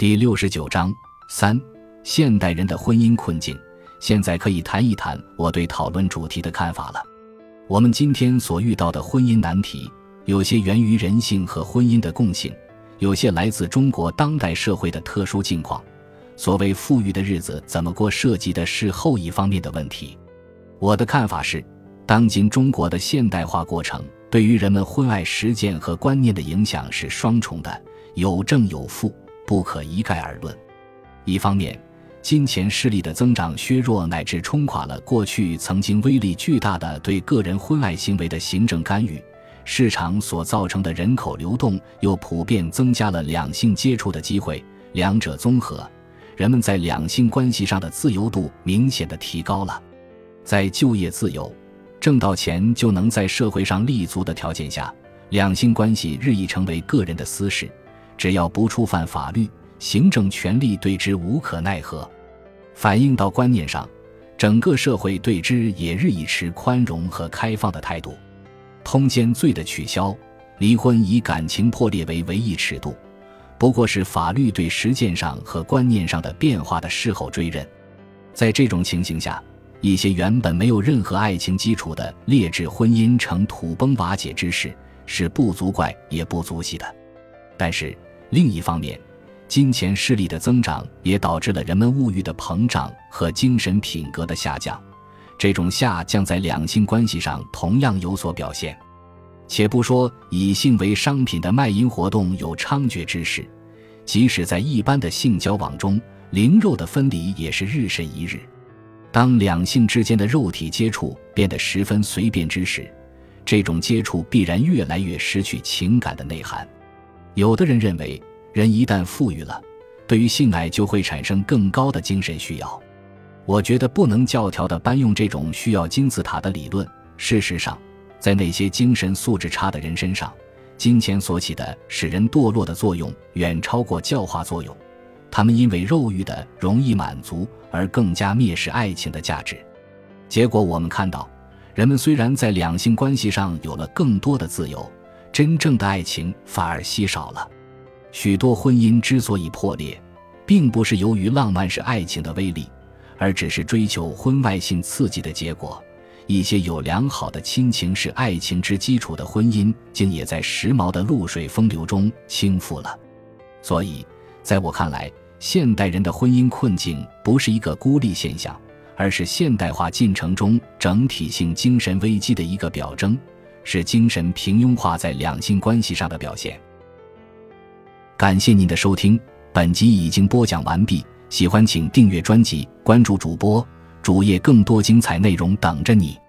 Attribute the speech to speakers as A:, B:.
A: 第六十九章三：现代人的婚姻困境。现在可以谈一谈我对讨论主题的看法了。我们今天所遇到的婚姻难题，有些源于人性和婚姻的共性，有些来自中国当代社会的特殊境况。所谓富裕的日子怎么过，涉及的是后一方面的问题。我的看法是，当今中国的现代化过程对于人们婚爱实践和观念的影响是双重的，有正有负，不可一概而论。一方面，金钱势力的增长削弱乃至冲垮了过去曾经威力巨大的对个人婚爱行为的行政干预，市场所造成的人口流动又普遍增加了两性接触的机会，两者综合。人们在两性关系上的自由度明显的提高了，在就业自由、挣到钱就能在社会上立足的条件下，两性关系日益成为个人的私事，只要不触犯法律，行政权力对之无可奈何。反映到观念上，整个社会对之也日益持宽容和开放的态度，通奸罪的取消，离婚以感情破裂为唯一尺度。不过是法律对实践上和观念上的变化的事后追认，在这种情形下，一些原本没有任何爱情基础的劣质婚姻呈土崩瓦解之势，是不足怪也不足惜的。但是另一方面，金钱势力的增长也导致了人们物欲的膨胀和精神品格的下降，这种下降在两性关系上同样有所表现。且不说以性为商品的卖淫活动有猖獗之势，即使在一般的性交往中，灵肉的分离也是日甚一日。当两性之间的肉体接触变得十分随便之时，这种接触必然越来越失去情感的内涵。有的人认为，人一旦富裕了，对于性爱就会产生更高的精神需要。我觉得不能教条的搬用这种需要金字塔的理论。事实上，在那些精神素质差的人身上，金钱所起的使人堕落的作用远超过教化作用。他们因为肉欲的容易满足而更加蔑视爱情的价值。结果我们看到，人们虽然在两性关系上有了更多的自由，真正的爱情反而稀少了。许多婚姻之所以破裂，并不是由于浪漫是爱情的威力，而只是追求婚外性刺激的结果。一些有良好的亲情是爱情之基础的婚姻，竟也在时髦的露水风流中倾覆了。所以，在我看来，现代人的婚姻困境不是一个孤立现象，而是现代化进程中整体性精神危机的一个表征，是精神平庸化在两性关系上的表现。感谢您的收听，本集已经播讲完毕。喜欢请订阅专辑，关注主播。主页更多精彩内容等着你。